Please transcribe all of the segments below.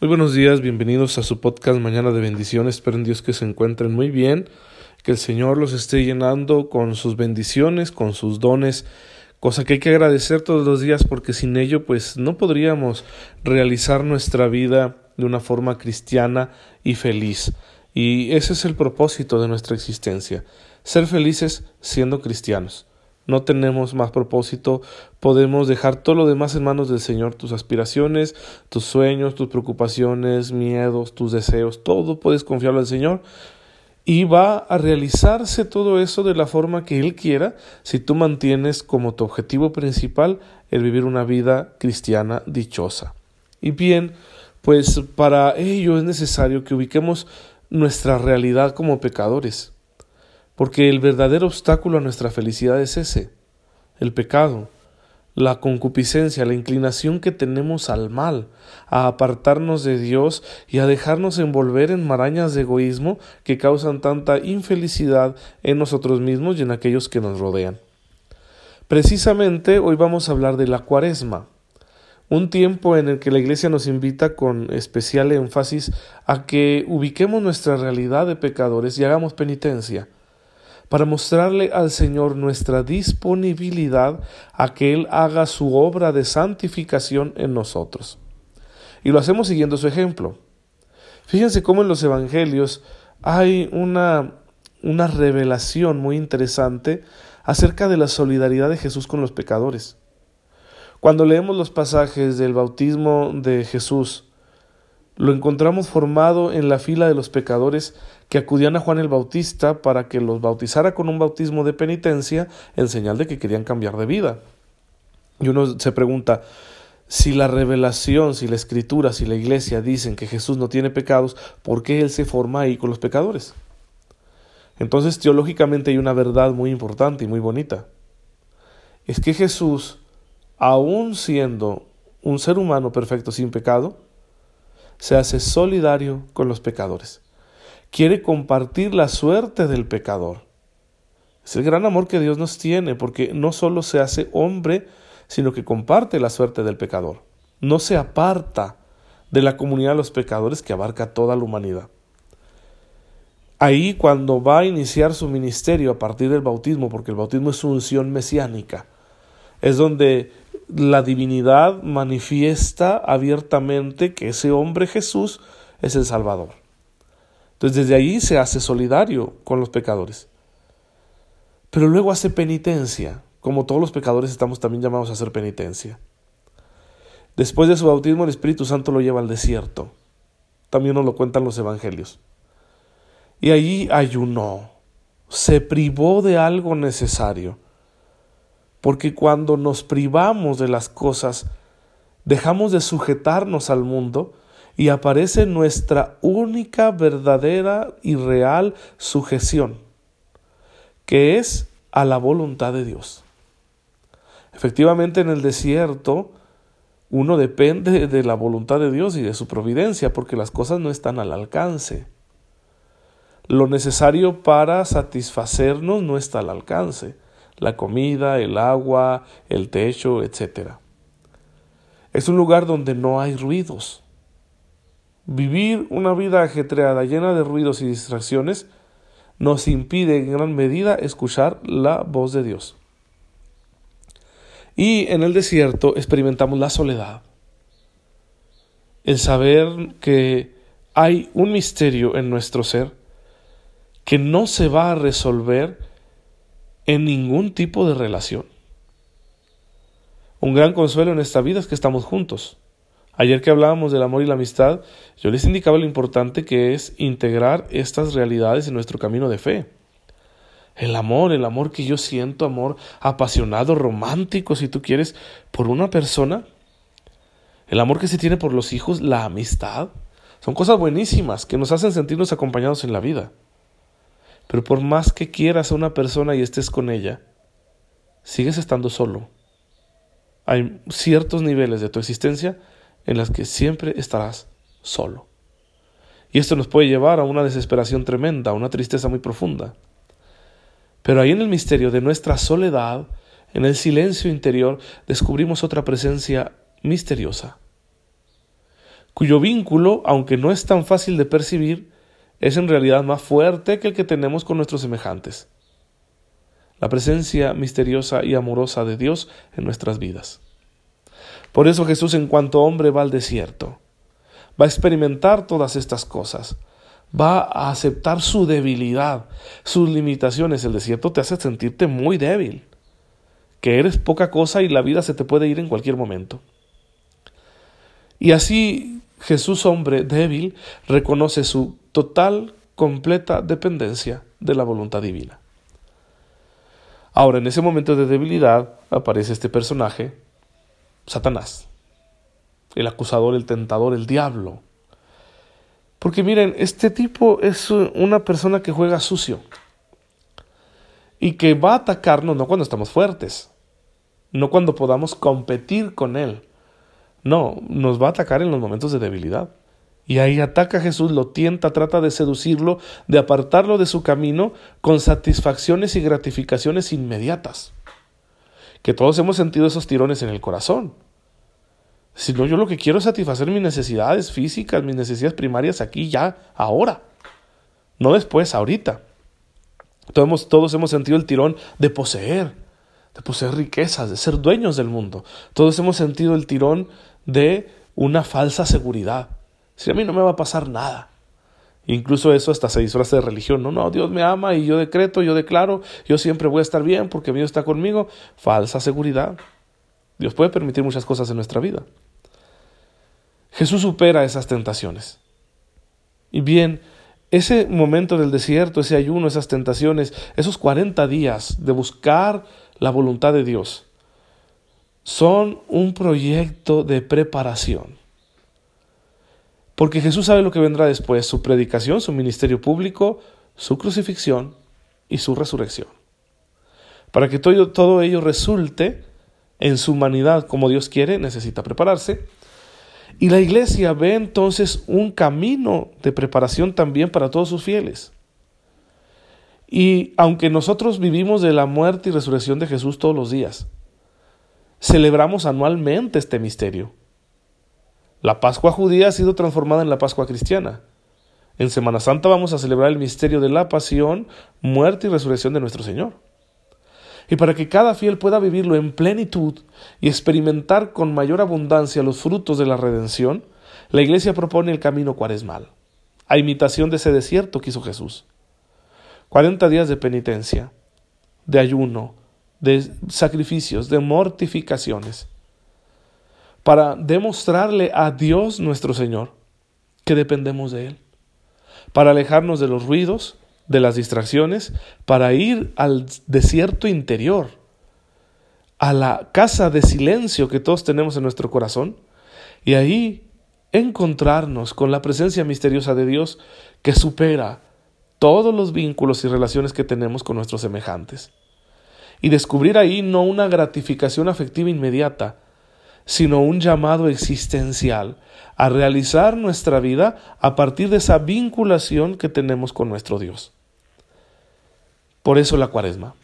Muy buenos días, bienvenidos a su podcast Mañana de Bendiciones. Espero en Dios que se encuentren muy bien, que el Señor los esté llenando con sus bendiciones, con sus dones, cosa que hay que agradecer todos los días porque sin ello pues no podríamos realizar nuestra vida de una forma cristiana y feliz. Y ese es el propósito de nuestra existencia, ser felices siendo cristianos no tenemos más propósito, podemos dejar todo lo demás en manos del Señor, tus aspiraciones, tus sueños, tus preocupaciones, miedos, tus deseos, todo puedes confiarlo al Señor y va a realizarse todo eso de la forma que Él quiera si tú mantienes como tu objetivo principal el vivir una vida cristiana dichosa. Y bien, pues para ello es necesario que ubiquemos nuestra realidad como pecadores porque el verdadero obstáculo a nuestra felicidad es ese, el pecado, la concupiscencia, la inclinación que tenemos al mal, a apartarnos de Dios y a dejarnos envolver en marañas de egoísmo que causan tanta infelicidad en nosotros mismos y en aquellos que nos rodean. Precisamente hoy vamos a hablar de la cuaresma, un tiempo en el que la Iglesia nos invita con especial énfasis a que ubiquemos nuestra realidad de pecadores y hagamos penitencia para mostrarle al Señor nuestra disponibilidad a que Él haga su obra de santificación en nosotros. Y lo hacemos siguiendo su ejemplo. Fíjense cómo en los Evangelios hay una, una revelación muy interesante acerca de la solidaridad de Jesús con los pecadores. Cuando leemos los pasajes del bautismo de Jesús, lo encontramos formado en la fila de los pecadores que acudían a Juan el Bautista para que los bautizara con un bautismo de penitencia en señal de que querían cambiar de vida. Y uno se pregunta, si la revelación, si la escritura, si la iglesia dicen que Jesús no tiene pecados, ¿por qué Él se forma ahí con los pecadores? Entonces teológicamente hay una verdad muy importante y muy bonita. Es que Jesús, aun siendo un ser humano perfecto sin pecado, se hace solidario con los pecadores. Quiere compartir la suerte del pecador. Es el gran amor que Dios nos tiene, porque no solo se hace hombre, sino que comparte la suerte del pecador. No se aparta de la comunidad de los pecadores que abarca toda la humanidad. Ahí cuando va a iniciar su ministerio a partir del bautismo, porque el bautismo es su unción mesiánica, es donde la divinidad manifiesta abiertamente que ese hombre Jesús es el Salvador. Entonces desde ahí se hace solidario con los pecadores. Pero luego hace penitencia, como todos los pecadores estamos también llamados a hacer penitencia. Después de su bautismo el Espíritu Santo lo lleva al desierto. También nos lo cuentan los evangelios. Y allí ayunó, se privó de algo necesario porque cuando nos privamos de las cosas, dejamos de sujetarnos al mundo y aparece nuestra única, verdadera y real sujeción, que es a la voluntad de Dios. Efectivamente, en el desierto, uno depende de la voluntad de Dios y de su providencia, porque las cosas no están al alcance. Lo necesario para satisfacernos no está al alcance la comida, el agua, el techo, etc. Es un lugar donde no hay ruidos. Vivir una vida ajetreada, llena de ruidos y distracciones, nos impide en gran medida escuchar la voz de Dios. Y en el desierto experimentamos la soledad, el saber que hay un misterio en nuestro ser que no se va a resolver en ningún tipo de relación. Un gran consuelo en esta vida es que estamos juntos. Ayer que hablábamos del amor y la amistad, yo les indicaba lo importante que es integrar estas realidades en nuestro camino de fe. El amor, el amor que yo siento, amor apasionado, romántico, si tú quieres, por una persona. El amor que se tiene por los hijos, la amistad. Son cosas buenísimas que nos hacen sentirnos acompañados en la vida. Pero por más que quieras a una persona y estés con ella, sigues estando solo. Hay ciertos niveles de tu existencia en las que siempre estarás solo. Y esto nos puede llevar a una desesperación tremenda, a una tristeza muy profunda. Pero ahí en el misterio de nuestra soledad, en el silencio interior, descubrimos otra presencia misteriosa. cuyo vínculo, aunque no es tan fácil de percibir, es en realidad más fuerte que el que tenemos con nuestros semejantes. La presencia misteriosa y amorosa de Dios en nuestras vidas. Por eso Jesús en cuanto hombre va al desierto, va a experimentar todas estas cosas, va a aceptar su debilidad, sus limitaciones. El desierto te hace sentirte muy débil, que eres poca cosa y la vida se te puede ir en cualquier momento. Y así Jesús, hombre débil, reconoce su total, completa dependencia de la voluntad divina. Ahora, en ese momento de debilidad aparece este personaje, Satanás, el acusador, el tentador, el diablo. Porque miren, este tipo es una persona que juega sucio y que va a atacarnos no cuando estamos fuertes, no cuando podamos competir con él, no, nos va a atacar en los momentos de debilidad. Y ahí ataca a Jesús, lo tienta, trata de seducirlo, de apartarlo de su camino con satisfacciones y gratificaciones inmediatas. Que todos hemos sentido esos tirones en el corazón. Si no, yo lo que quiero es satisfacer mis necesidades físicas, mis necesidades primarias aquí, ya, ahora. No después, ahorita. Todos, todos hemos sentido el tirón de poseer, de poseer riquezas, de ser dueños del mundo. Todos hemos sentido el tirón de una falsa seguridad. Si a mí no me va a pasar nada. Incluso eso hasta se disfraza de religión. No, no, Dios me ama y yo decreto, yo declaro, yo siempre voy a estar bien porque Dios está conmigo. Falsa seguridad. Dios puede permitir muchas cosas en nuestra vida. Jesús supera esas tentaciones. Y bien, ese momento del desierto, ese ayuno, esas tentaciones, esos 40 días de buscar la voluntad de Dios, son un proyecto de preparación. Porque Jesús sabe lo que vendrá después, su predicación, su ministerio público, su crucifixión y su resurrección. Para que todo, todo ello resulte en su humanidad como Dios quiere, necesita prepararse. Y la iglesia ve entonces un camino de preparación también para todos sus fieles. Y aunque nosotros vivimos de la muerte y resurrección de Jesús todos los días, celebramos anualmente este misterio. La Pascua judía ha sido transformada en la Pascua cristiana. En Semana Santa vamos a celebrar el misterio de la pasión, muerte y resurrección de nuestro Señor. Y para que cada fiel pueda vivirlo en plenitud y experimentar con mayor abundancia los frutos de la redención, la Iglesia propone el camino cuaresmal, a imitación de ese desierto que hizo Jesús. Cuarenta días de penitencia, de ayuno, de sacrificios, de mortificaciones, para demostrarle a Dios nuestro Señor que dependemos de Él, para alejarnos de los ruidos, de las distracciones, para ir al desierto interior, a la casa de silencio que todos tenemos en nuestro corazón, y ahí encontrarnos con la presencia misteriosa de Dios que supera todos los vínculos y relaciones que tenemos con nuestros semejantes y descubrir ahí no una gratificación afectiva inmediata, sino un llamado existencial a realizar nuestra vida a partir de esa vinculación que tenemos con nuestro Dios. Por eso la cuaresma.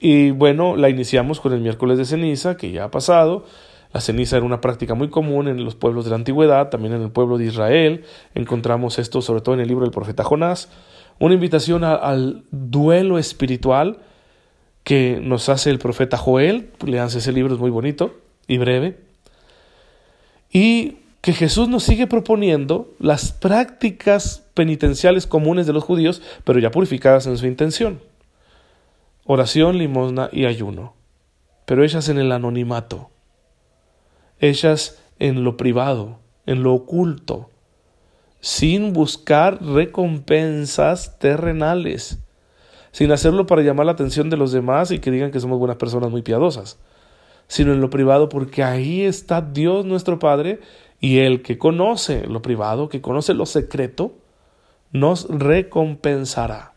Y bueno, la iniciamos con el miércoles de ceniza, que ya ha pasado. La ceniza era una práctica muy común en los pueblos de la antigüedad, también en el pueblo de Israel. Encontramos esto sobre todo en el libro del profeta Jonás. Una invitación al duelo espiritual que nos hace el profeta Joel, leanse ese libro, es muy bonito y breve, y que Jesús nos sigue proponiendo las prácticas penitenciales comunes de los judíos, pero ya purificadas en su intención. Oración, limosna y ayuno, pero ellas en el anonimato, ellas en lo privado, en lo oculto, sin buscar recompensas terrenales sin hacerlo para llamar la atención de los demás y que digan que somos buenas personas muy piadosas, sino en lo privado porque ahí está Dios nuestro Padre y el que conoce lo privado, que conoce lo secreto, nos recompensará.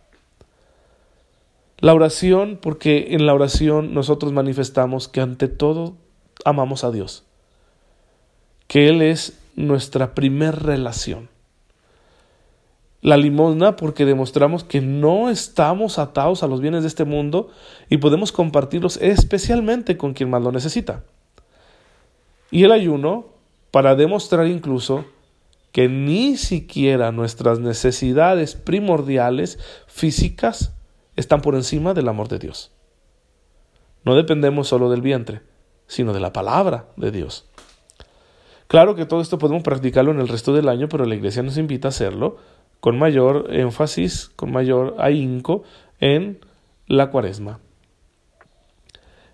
La oración, porque en la oración nosotros manifestamos que ante todo amamos a Dios, que Él es nuestra primer relación. La limosna porque demostramos que no estamos atados a los bienes de este mundo y podemos compartirlos especialmente con quien más lo necesita. Y el ayuno para demostrar incluso que ni siquiera nuestras necesidades primordiales físicas están por encima del amor de Dios. No dependemos solo del vientre, sino de la palabra de Dios. Claro que todo esto podemos practicarlo en el resto del año, pero la iglesia nos invita a hacerlo con mayor énfasis, con mayor ahínco en la cuaresma.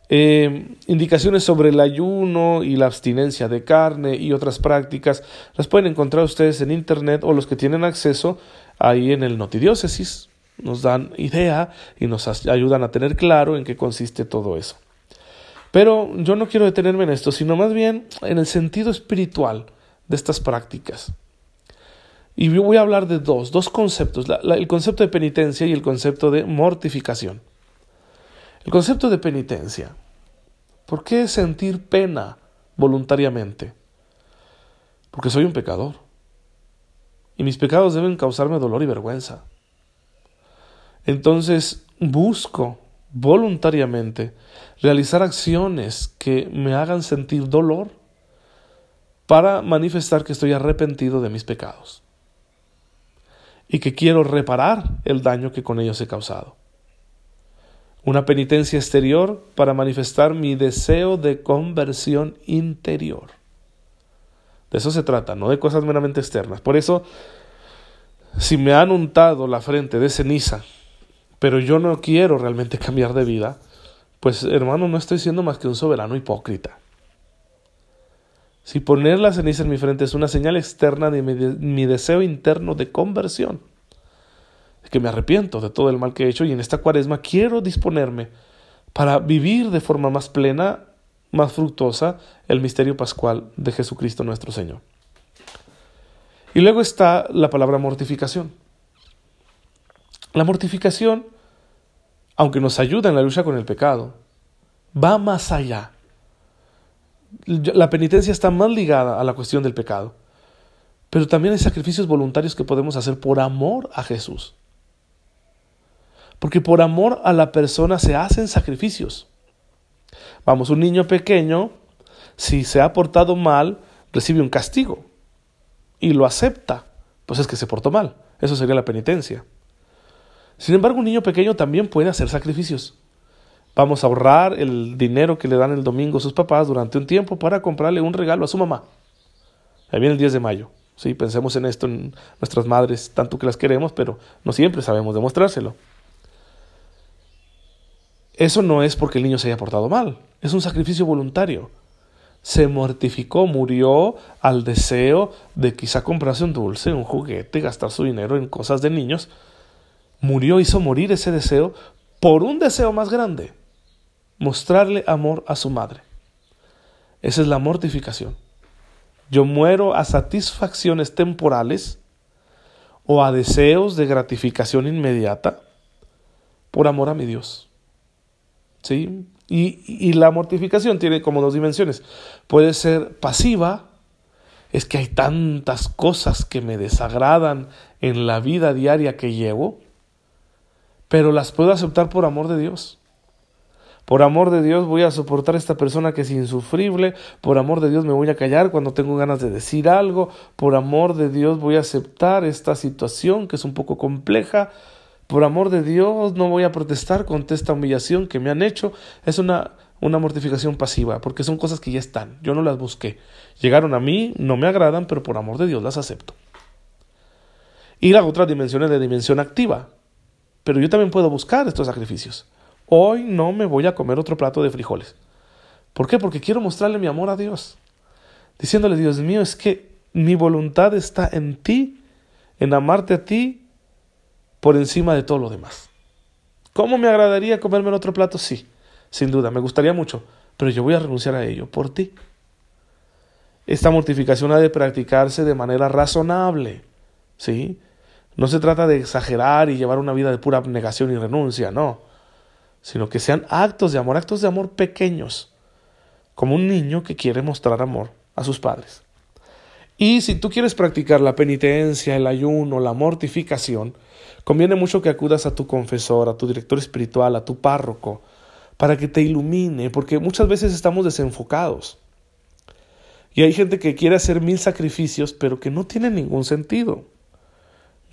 Eh, indicaciones sobre el ayuno y la abstinencia de carne y otras prácticas las pueden encontrar ustedes en internet o los que tienen acceso ahí en el Notidiócesis. Nos dan idea y nos ayudan a tener claro en qué consiste todo eso. Pero yo no quiero detenerme en esto, sino más bien en el sentido espiritual de estas prácticas. Y voy a hablar de dos, dos conceptos, el concepto de penitencia y el concepto de mortificación. El concepto de penitencia. ¿Por qué sentir pena voluntariamente? Porque soy un pecador. Y mis pecados deben causarme dolor y vergüenza. Entonces busco voluntariamente realizar acciones que me hagan sentir dolor para manifestar que estoy arrepentido de mis pecados y que quiero reparar el daño que con ellos he causado una penitencia exterior para manifestar mi deseo de conversión interior. De eso se trata, no de cosas meramente externas. Por eso, si me han untado la frente de ceniza, pero yo no quiero realmente cambiar de vida, pues hermano, no estoy siendo más que un soberano hipócrita. Si poner la ceniza en mi frente es una señal externa de mi, deseo interno de conversión, que me arrepiento de todo el mal que he hecho y en esta cuaresma quiero disponerme para vivir de forma más plena, más fructuosa, el misterio pascual de Jesucristo nuestro Señor. Y luego está la palabra mortificación. La mortificación, aunque nos ayuda en la lucha con el pecado, va más allá. La penitencia está más ligada a la cuestión del pecado, pero también hay sacrificios voluntarios que podemos hacer por amor a Jesús. Porque por amor a la persona se hacen sacrificios. Vamos, un niño pequeño, si se ha portado mal, recibe un castigo y lo acepta. Pues es que se portó mal. Eso sería la penitencia. Sin embargo, un niño pequeño también puede hacer sacrificios. Vamos a ahorrar el dinero que le dan el domingo a sus papás durante un tiempo para comprarle un regalo a su mamá. Ahí viene el 10 de mayo. Sí, pensemos en esto en nuestras madres, tanto que las queremos, pero no siempre sabemos demostrárselo. Eso no es porque el niño se haya portado mal, es un sacrificio voluntario. Se mortificó, murió al deseo de quizá comprarse un dulce, un juguete, gastar su dinero en cosas de niños. Murió, hizo morir ese deseo por un deseo más grande, mostrarle amor a su madre. Esa es la mortificación. Yo muero a satisfacciones temporales o a deseos de gratificación inmediata por amor a mi Dios. ¿sí? Y, y la mortificación tiene como dos dimensiones. Puede ser pasiva, es que hay tantas cosas que me desagradan en la vida diaria que llevo, pero las puedo aceptar por amor de Dios. Por amor de Dios voy a soportar a esta persona que es insufrible, por amor de Dios me voy a callar cuando tengo ganas de decir algo, por amor de Dios voy a aceptar esta situación que es un poco compleja, por amor de Dios, no voy a protestar contra esta humillación que me han hecho. Es una, una mortificación pasiva, porque son cosas que ya están. Yo no las busqué. Llegaron a mí, no me agradan, pero por amor de Dios las acepto. Y la otra dimensión es la dimensión activa. Pero yo también puedo buscar estos sacrificios. Hoy no me voy a comer otro plato de frijoles. ¿Por qué? Porque quiero mostrarle mi amor a Dios. Diciéndole, Dios mío, es que mi voluntad está en ti, en amarte a ti por encima de todo lo demás. ¿Cómo me agradaría comerme otro plato? Sí, sin duda, me gustaría mucho, pero yo voy a renunciar a ello por ti. Esta mortificación ha de practicarse de manera razonable, ¿sí? No se trata de exagerar y llevar una vida de pura abnegación y renuncia, no, sino que sean actos de amor, actos de amor pequeños, como un niño que quiere mostrar amor a sus padres. Y si tú quieres practicar la penitencia, el ayuno, la mortificación, Conviene mucho que acudas a tu confesor, a tu director espiritual, a tu párroco, para que te ilumine, porque muchas veces estamos desenfocados. Y hay gente que quiere hacer mil sacrificios, pero que no tiene ningún sentido.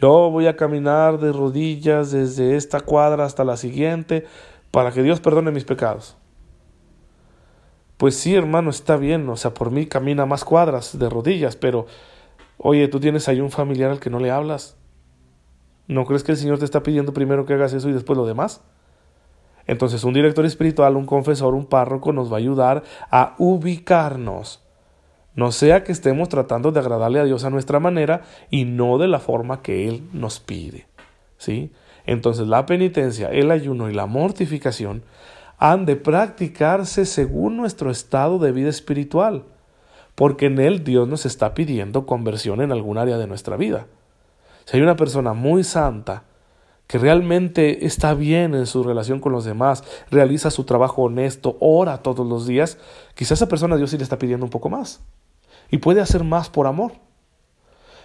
Yo voy a caminar de rodillas desde esta cuadra hasta la siguiente para que Dios perdone mis pecados. Pues sí, hermano, está bien, o sea, por mí camina más cuadras de rodillas, pero oye, tú tienes ahí un familiar al que no le hablas. ¿No crees que el Señor te está pidiendo primero que hagas eso y después lo demás? Entonces un director espiritual, un confesor, un párroco nos va a ayudar a ubicarnos. No sea que estemos tratando de agradarle a Dios a nuestra manera y no de la forma que Él nos pide. ¿Sí? Entonces la penitencia, el ayuno y la mortificación han de practicarse según nuestro estado de vida espiritual, porque en él Dios nos está pidiendo conversión en algún área de nuestra vida. Si hay una persona muy santa, que realmente está bien en su relación con los demás, realiza su trabajo honesto, ora todos los días, quizás esa persona Dios sí le está pidiendo un poco más. Y puede hacer más por amor.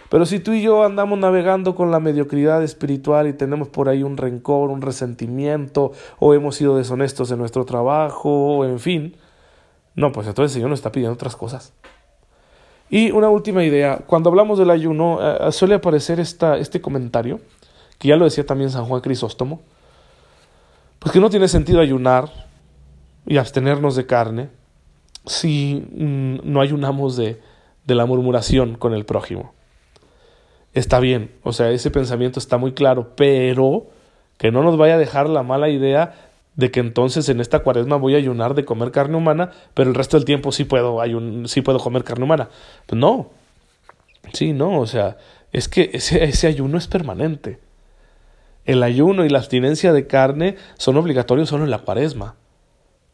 Pero si tú y yo andamos navegando con la mediocridad espiritual y tenemos por ahí un rencor, un resentimiento, o hemos sido deshonestos en nuestro trabajo, o en fin, no, pues entonces el Señor nos está pidiendo otras cosas. Y una última idea, cuando hablamos del ayuno, eh, eh, suele aparecer esta, este comentario, que ya lo decía también San Juan Crisóstomo, pues que no tiene sentido ayunar y abstenernos de carne si mm, no ayunamos de, de la murmuración con el prójimo está bien, o sea, ese pensamiento está muy claro, pero que no nos vaya a dejar la mala idea de que entonces en esta cuaresma voy a ayunar de comer carne humana, pero el resto del tiempo sí puedo, ayun sí puedo comer carne humana. Pues no, sí, no, o sea, es que ese, ese ayuno es permanente. El ayuno y la abstinencia de carne son obligatorios solo en la cuaresma,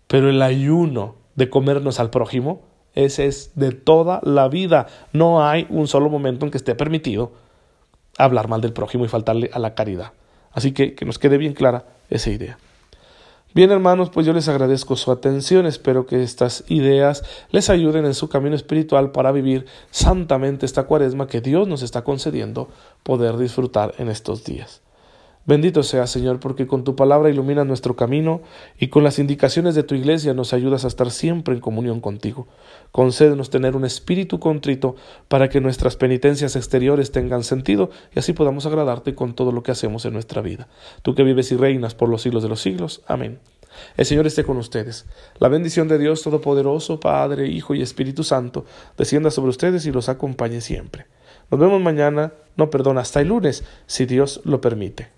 pero el ayuno de comernos al prójimo, ese es de toda la vida. No hay un solo momento en que esté permitido hablar mal del prójimo y faltarle a la caridad. Así que que nos quede bien clara esa idea. Bien hermanos, pues yo les agradezco su atención, espero que estas ideas les ayuden en su camino espiritual para vivir santamente esta cuaresma que Dios nos está concediendo poder disfrutar en estos días. Bendito sea, Señor, porque con tu palabra iluminas nuestro camino y con las indicaciones de tu iglesia nos ayudas a estar siempre en comunión contigo. Concédenos tener un espíritu contrito para que nuestras penitencias exteriores tengan sentido y así podamos agradarte con todo lo que hacemos en nuestra vida. Tú que vives y reinas por los siglos de los siglos. Amén. El Señor esté con ustedes. La bendición de Dios Todopoderoso, Padre, Hijo y Espíritu Santo, descienda sobre ustedes y los acompañe siempre. Nos vemos mañana, no perdona, hasta el lunes, si Dios lo permite.